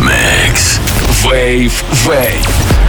mix. Wave, wave.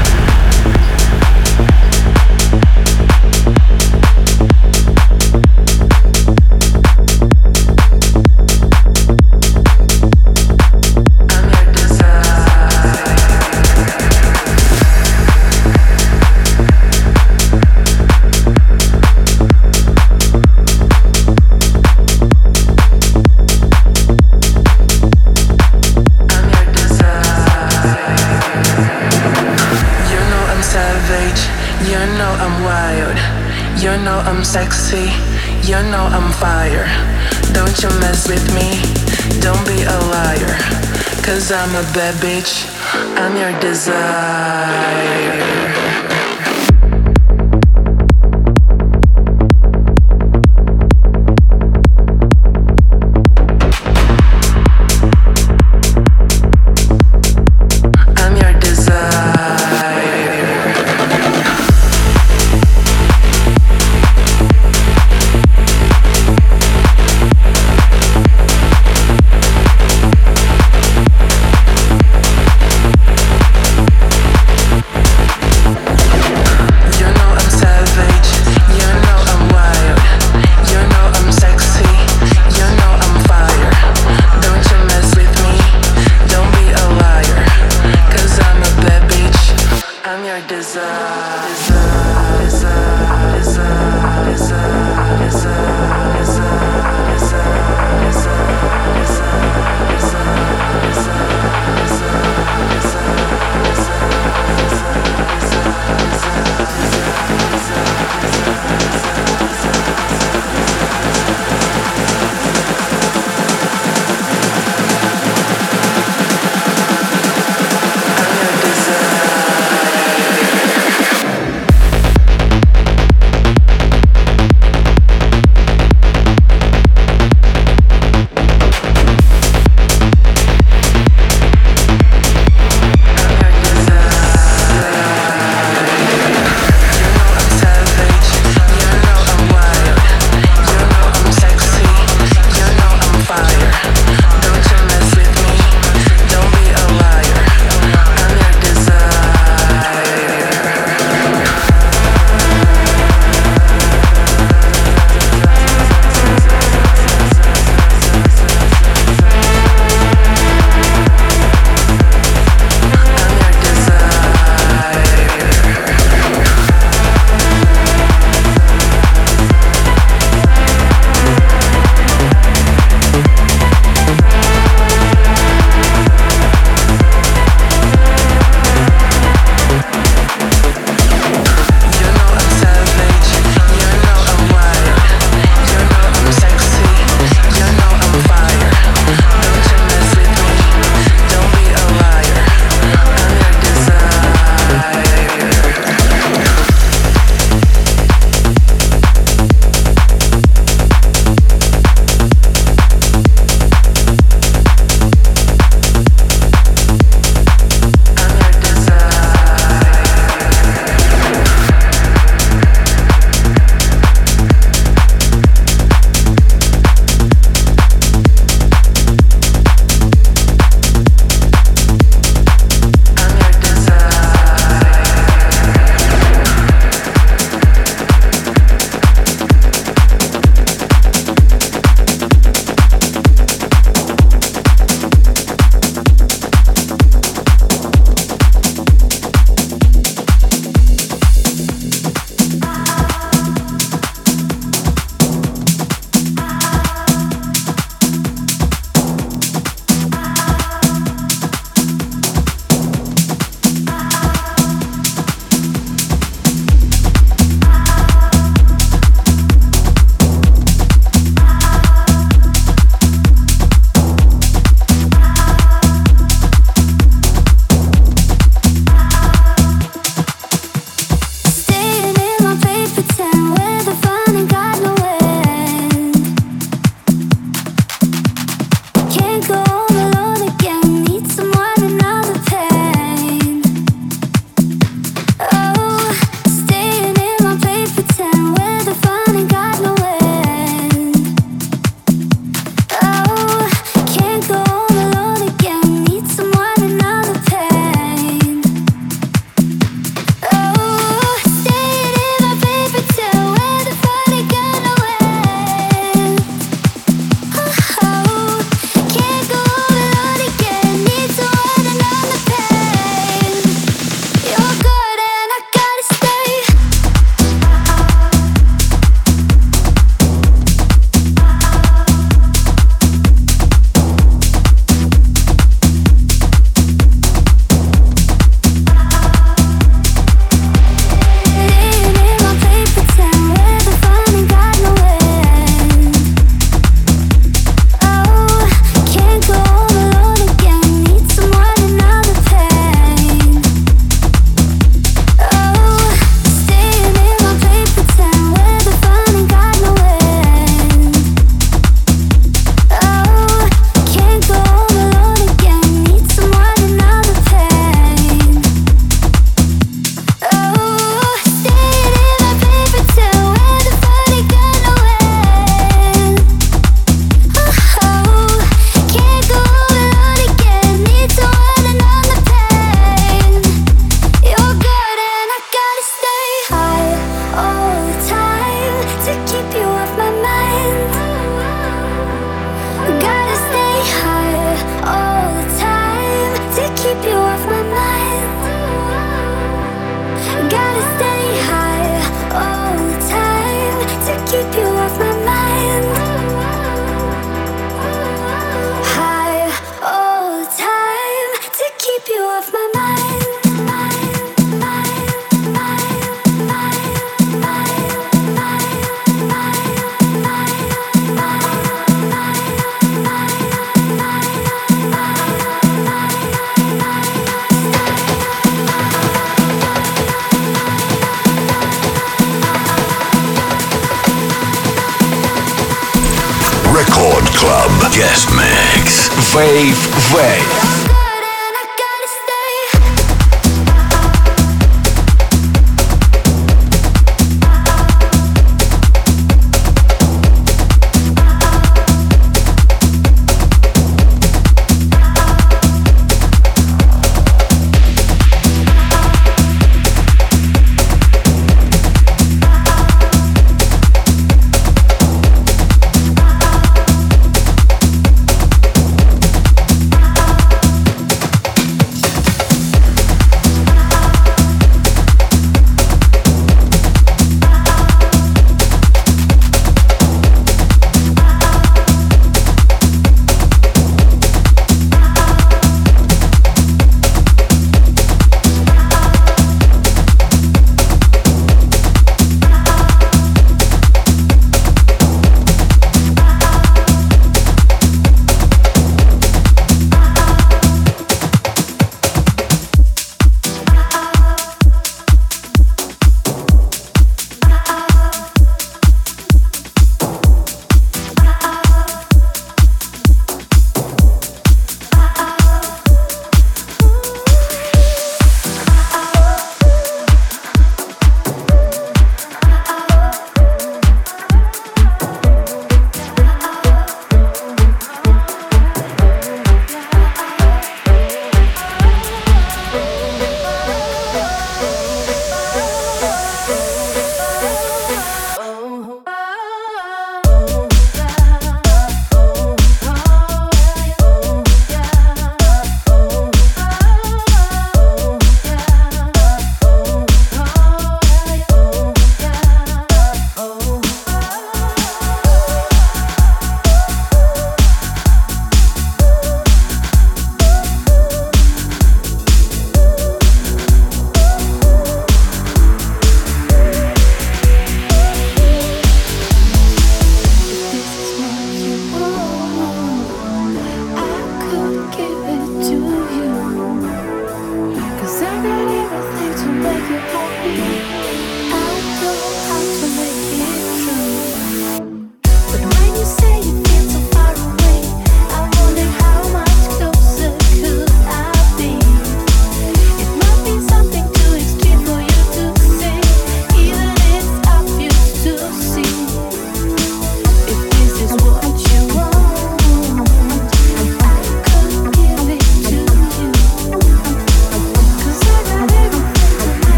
I'm a bad bitch, I'm your desire.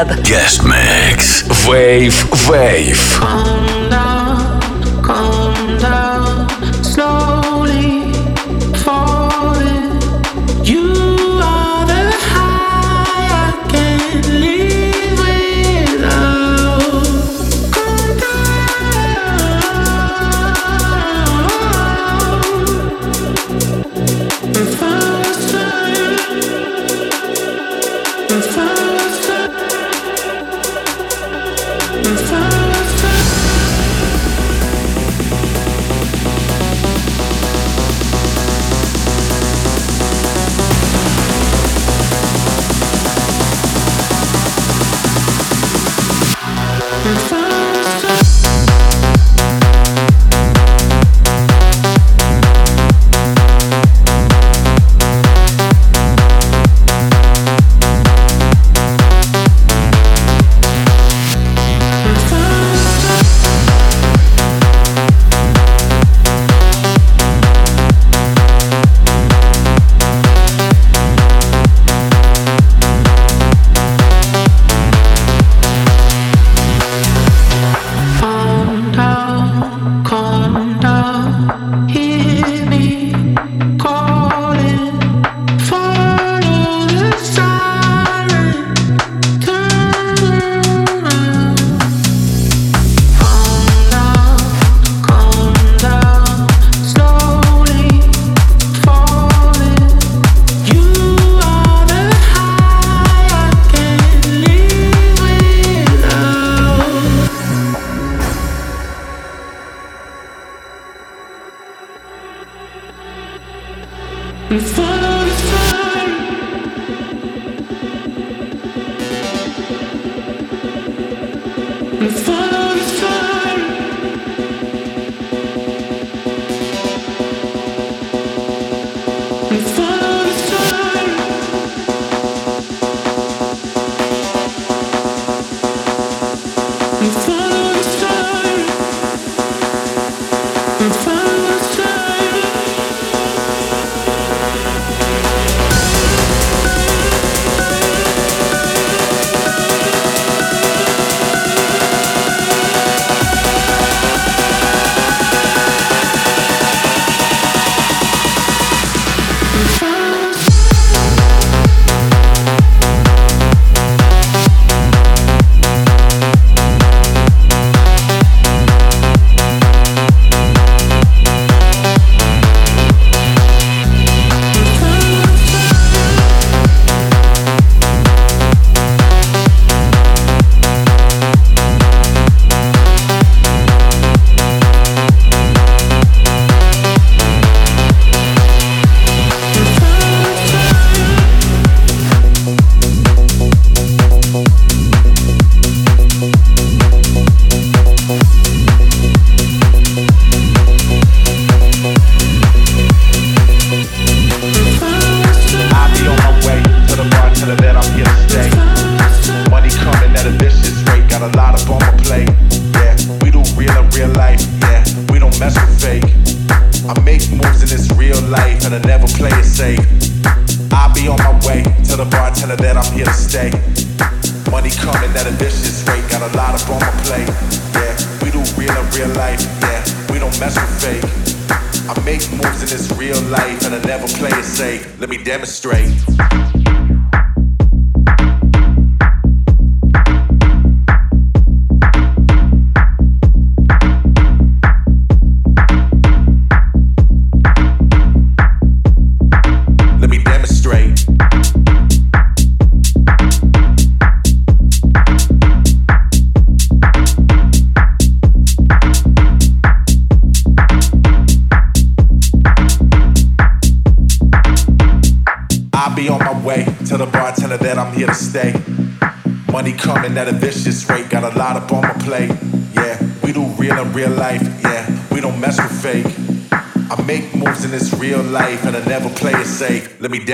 Club. Guest Mix. Wave Wave.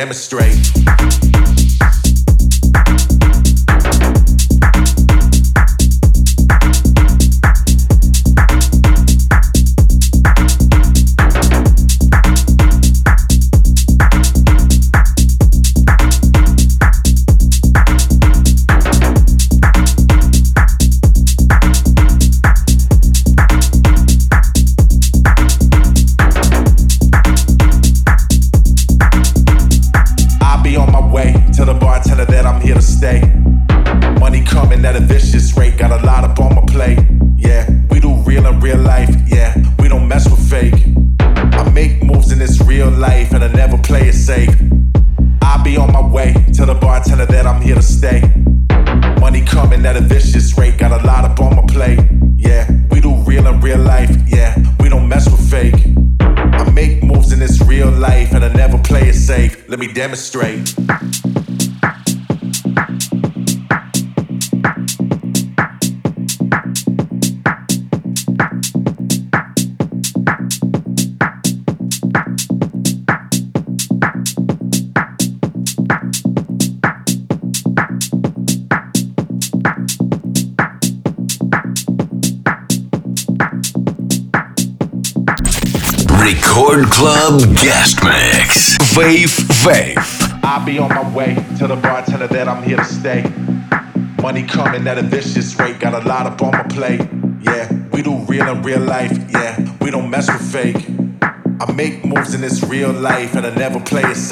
Let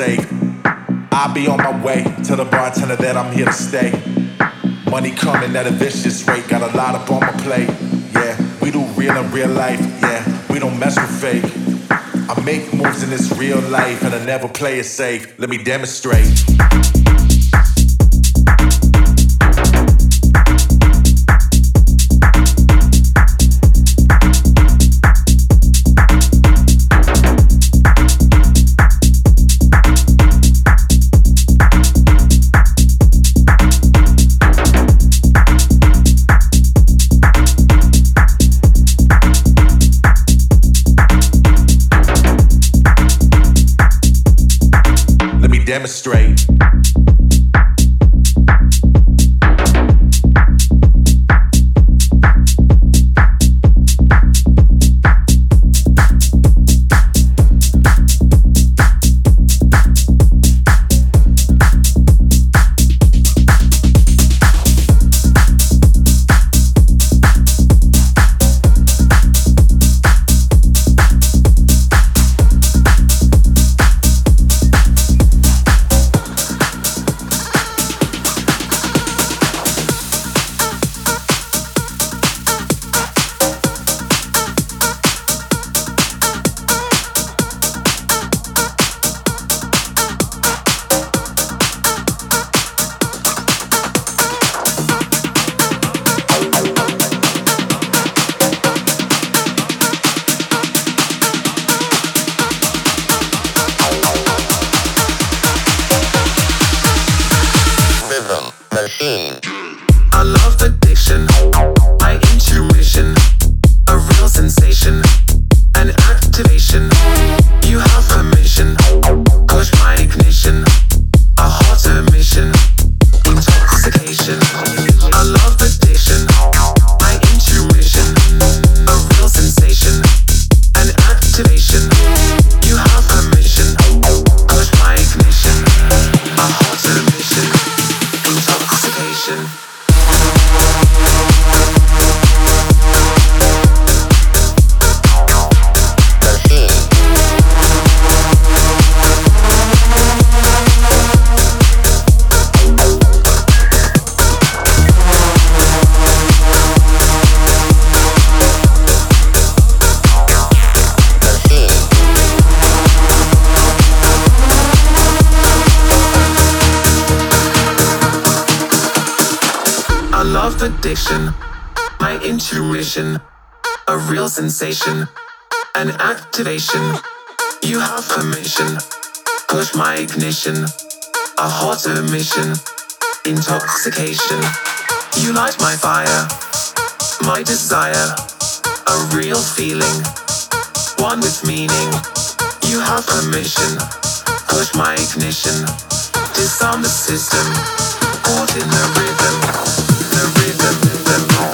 I'll be on my way. Tell the bartender that I'm here to stay. Money coming at a vicious rate, got a lot up on my plate. Yeah, we do real in real life. Yeah, we don't mess with fake. I make moves in this real life and I never play it safe. Let me demonstrate. Straight. sensation, an activation. You have a mission, push my ignition, a hot emission, intoxication. You light my fire, my desire, a real feeling, one with meaning. You have a mission, push my ignition, disarm the system, caught in the rhythm, the rhythm, the rhythm.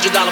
hundred dollar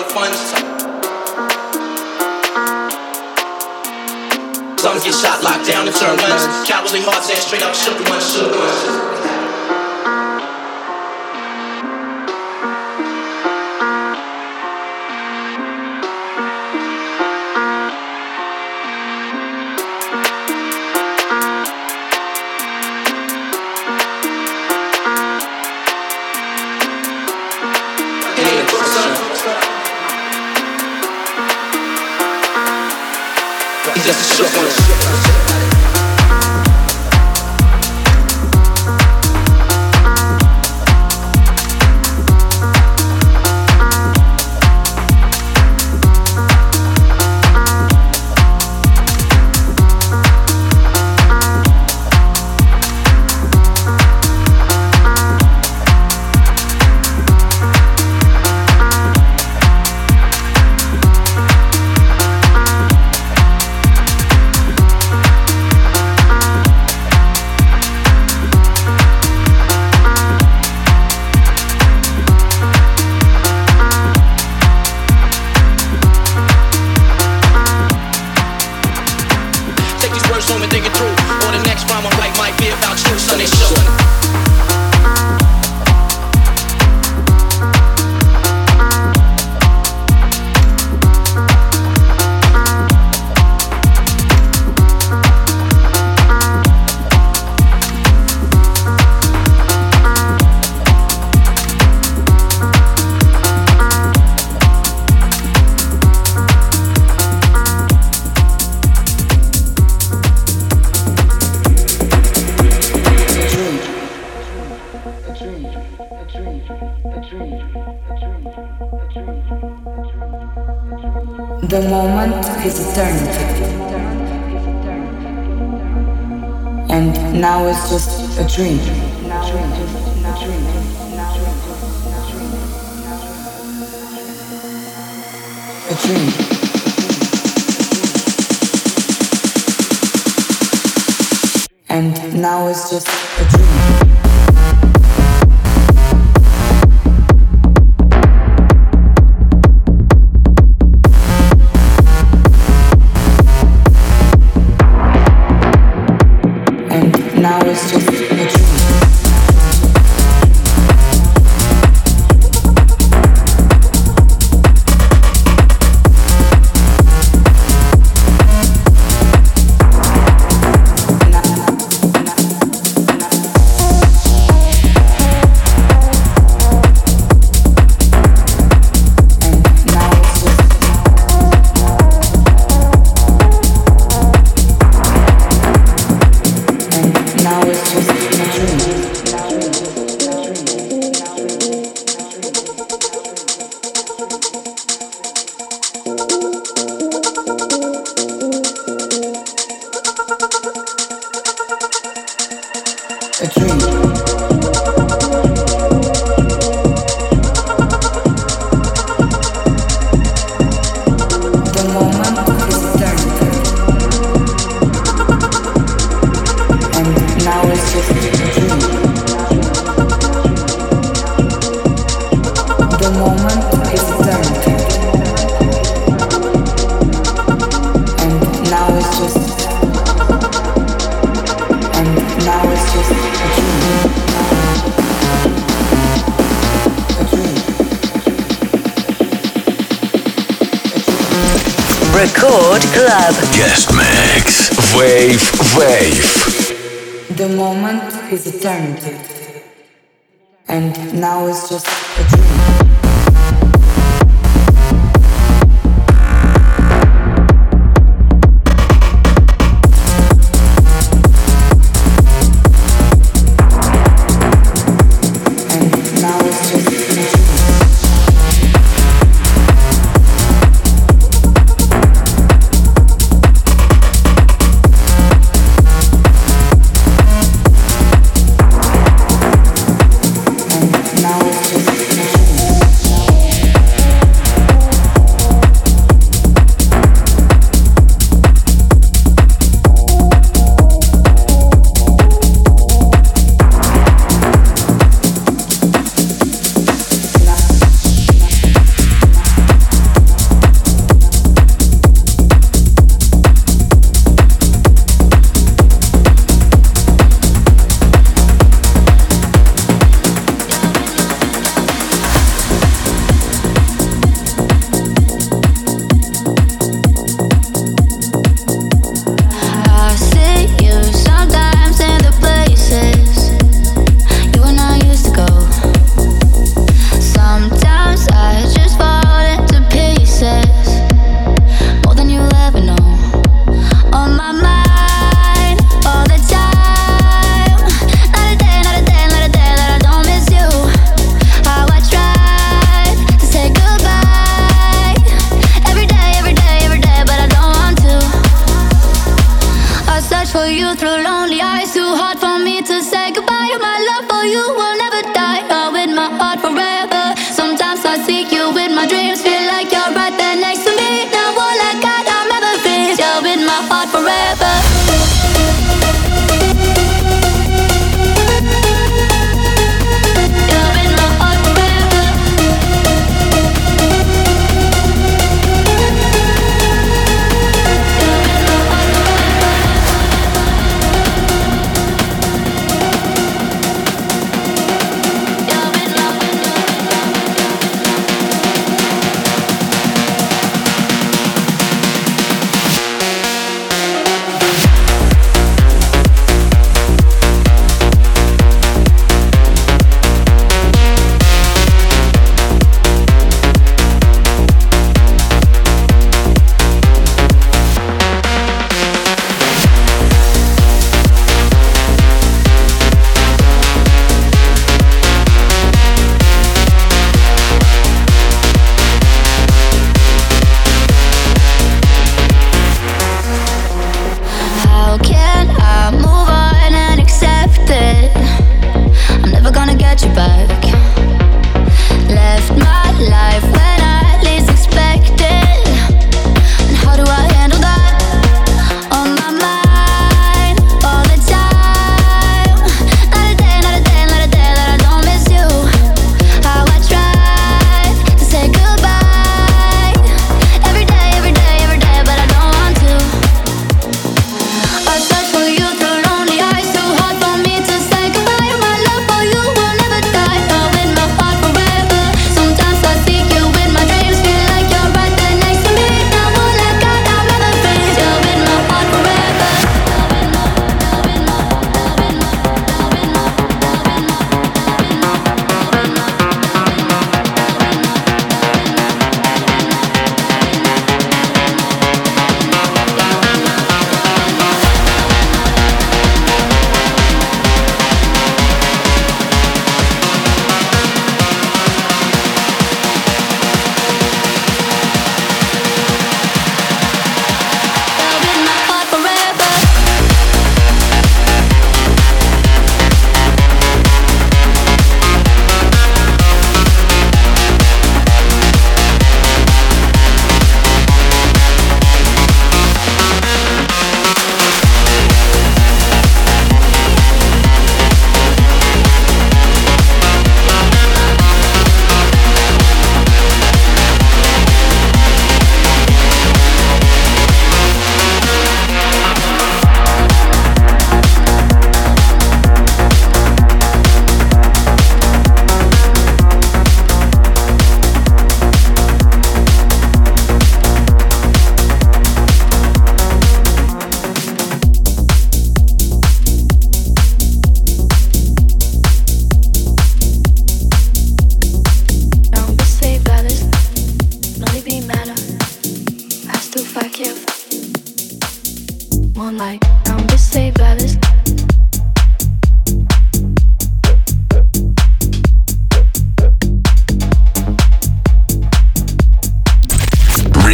on funds. Some get shot, locked down, and turned ones. Cowardly hearts and straight up shook ones, shook ones. The moment is eternity. And now it's just a dream. A dream. and now it's just a dream. Record Club. Guest Mix. Wave Wave. The moment is eternity. And now it's just a dream.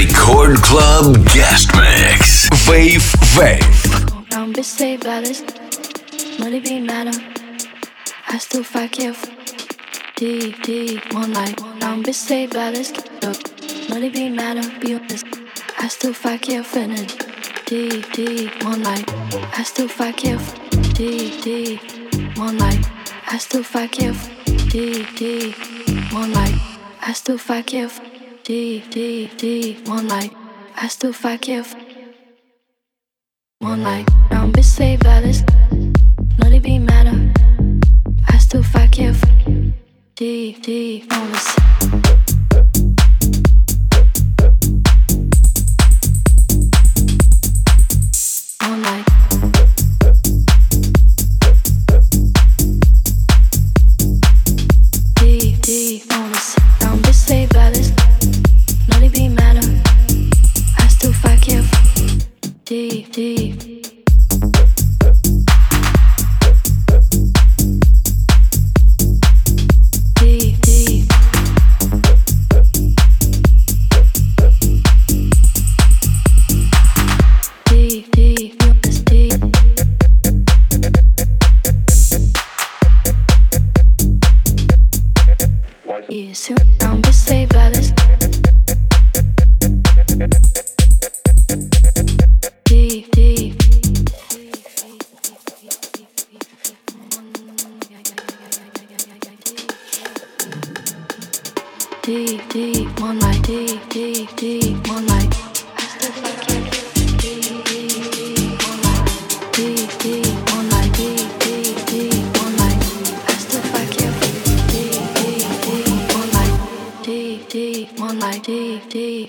Record Club Guest Mix. Wave Wave. Don't be safe, Alice. Money be matter. I still fight careful. Deep, deep, one life. Don't be safe, Alice. Money be matter. Be honest. I still fight careful. Deep, deep, one life. I still fight careful. Deep, deep, one life. I still fight careful. Deep, deep, one life. I still fight careful. D D D one light. I still fuck you. one light. Round bitch be safe, Alice. it be matter. I still fuck you. D D bonus.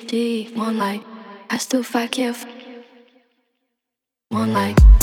deep, deep moonlight. I still fuck one Moonlight.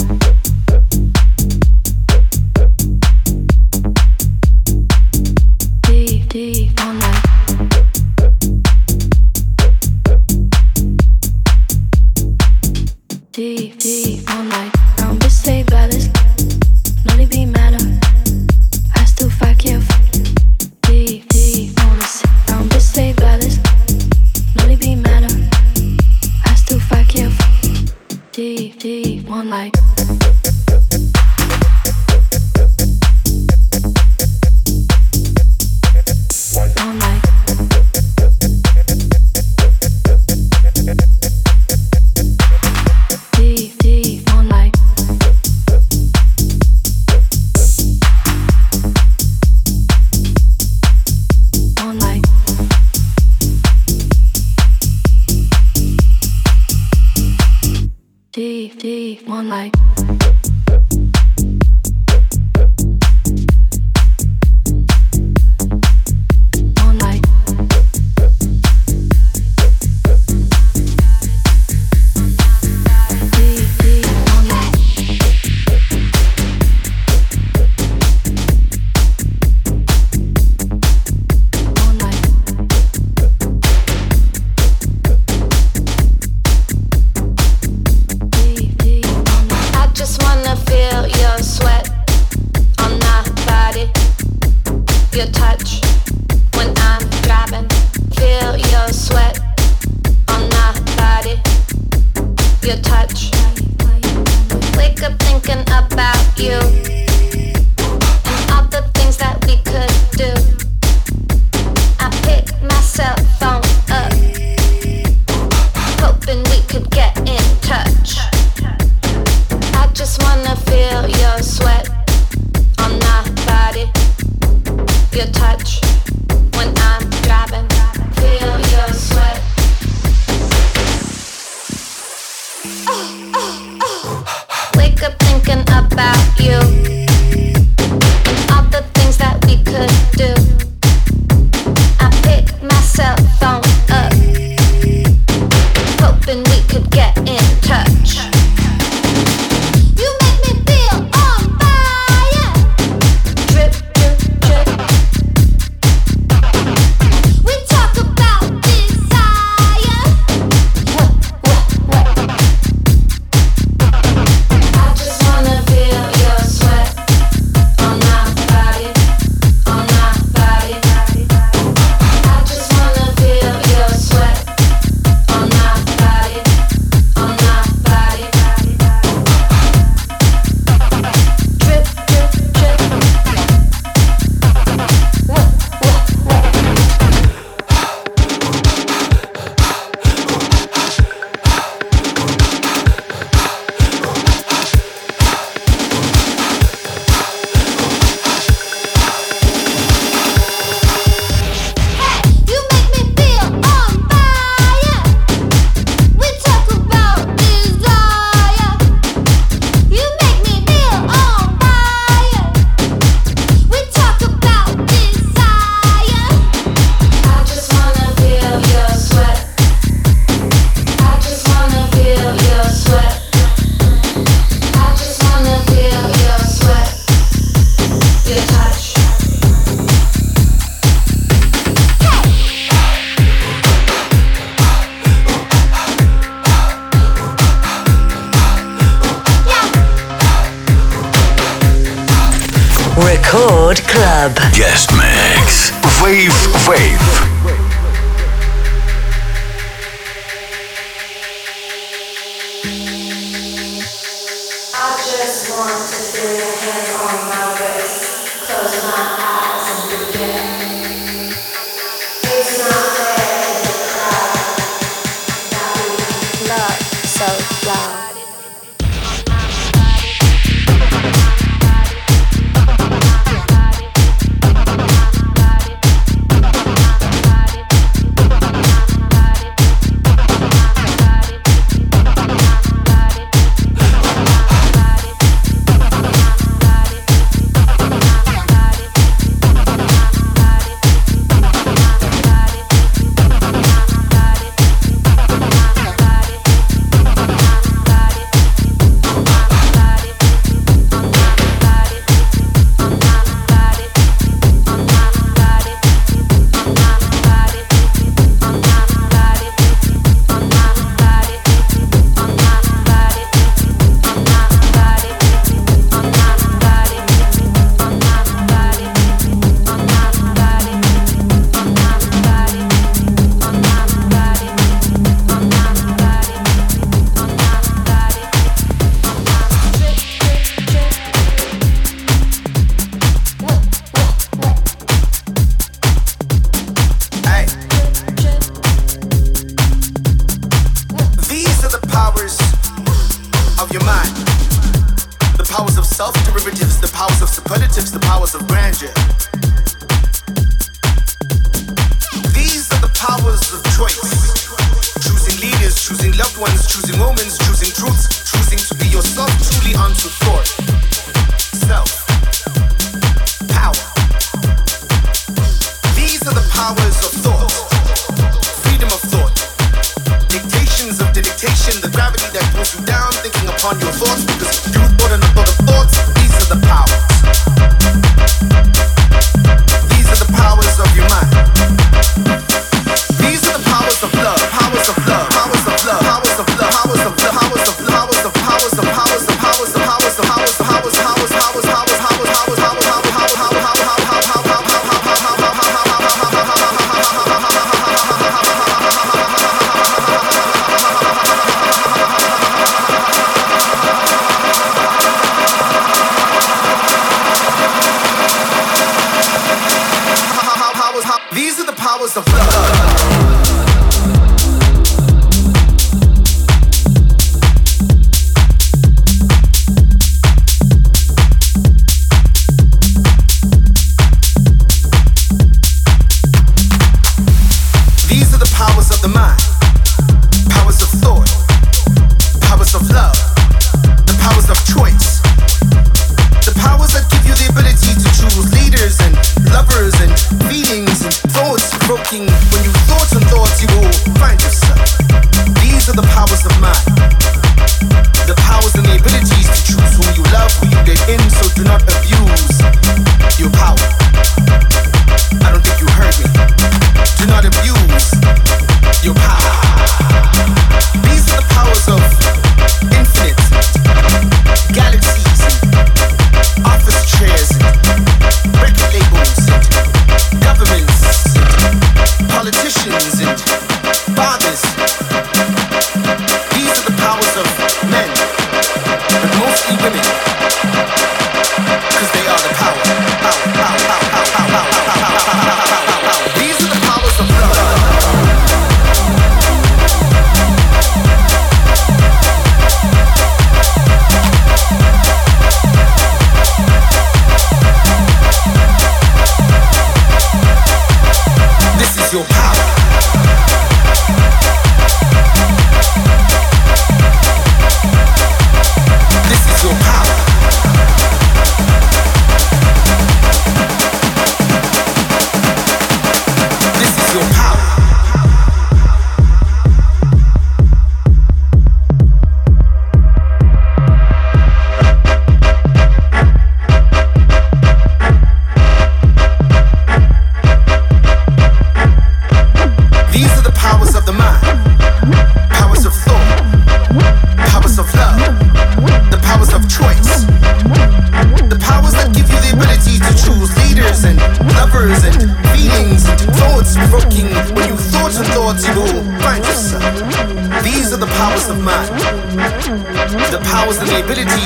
King.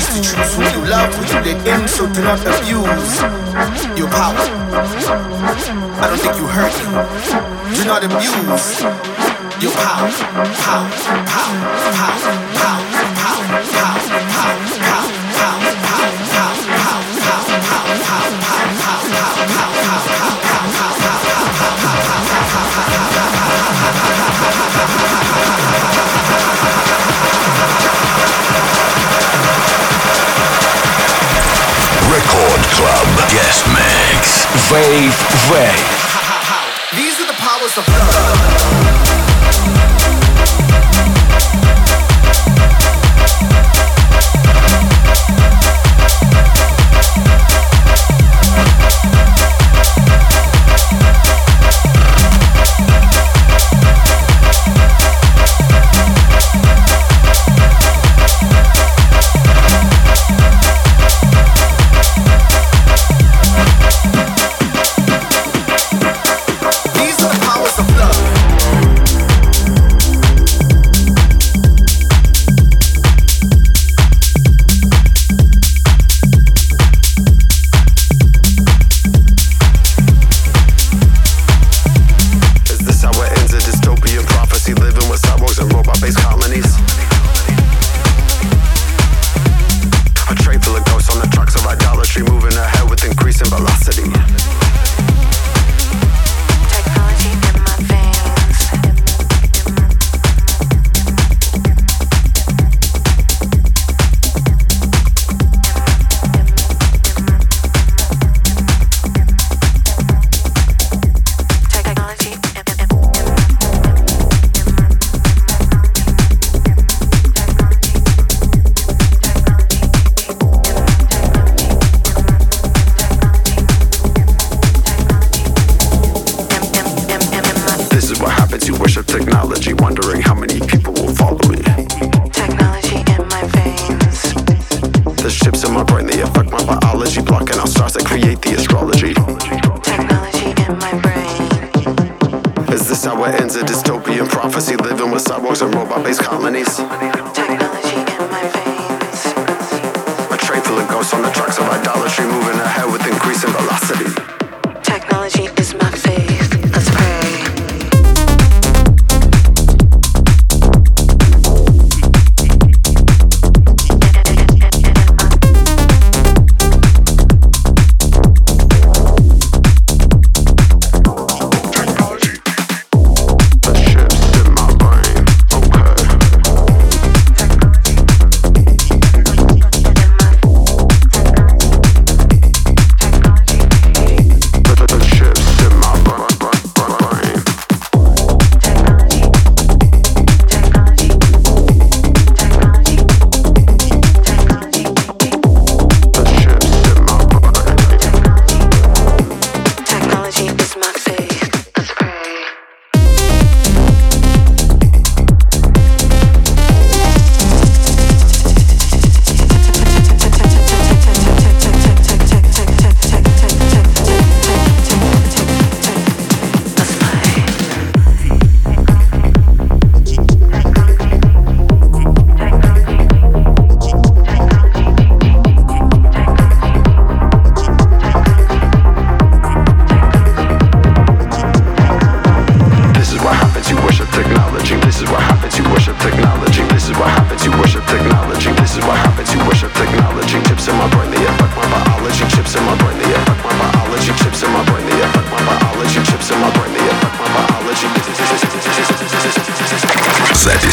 When you love, who you let in, so do not abuse your power. I don't think you hurt you. Do not abuse your power, power, power, power, power, power, power. Wave Wave. These are the powers of love.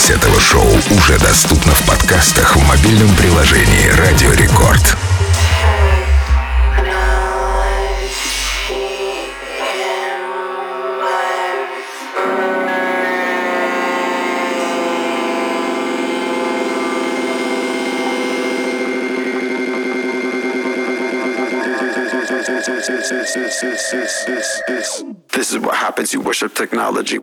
Запись этого шоу уже доступна в подкастах в мобильном приложении «Радио Рекорд». This is what happens, you worship technology.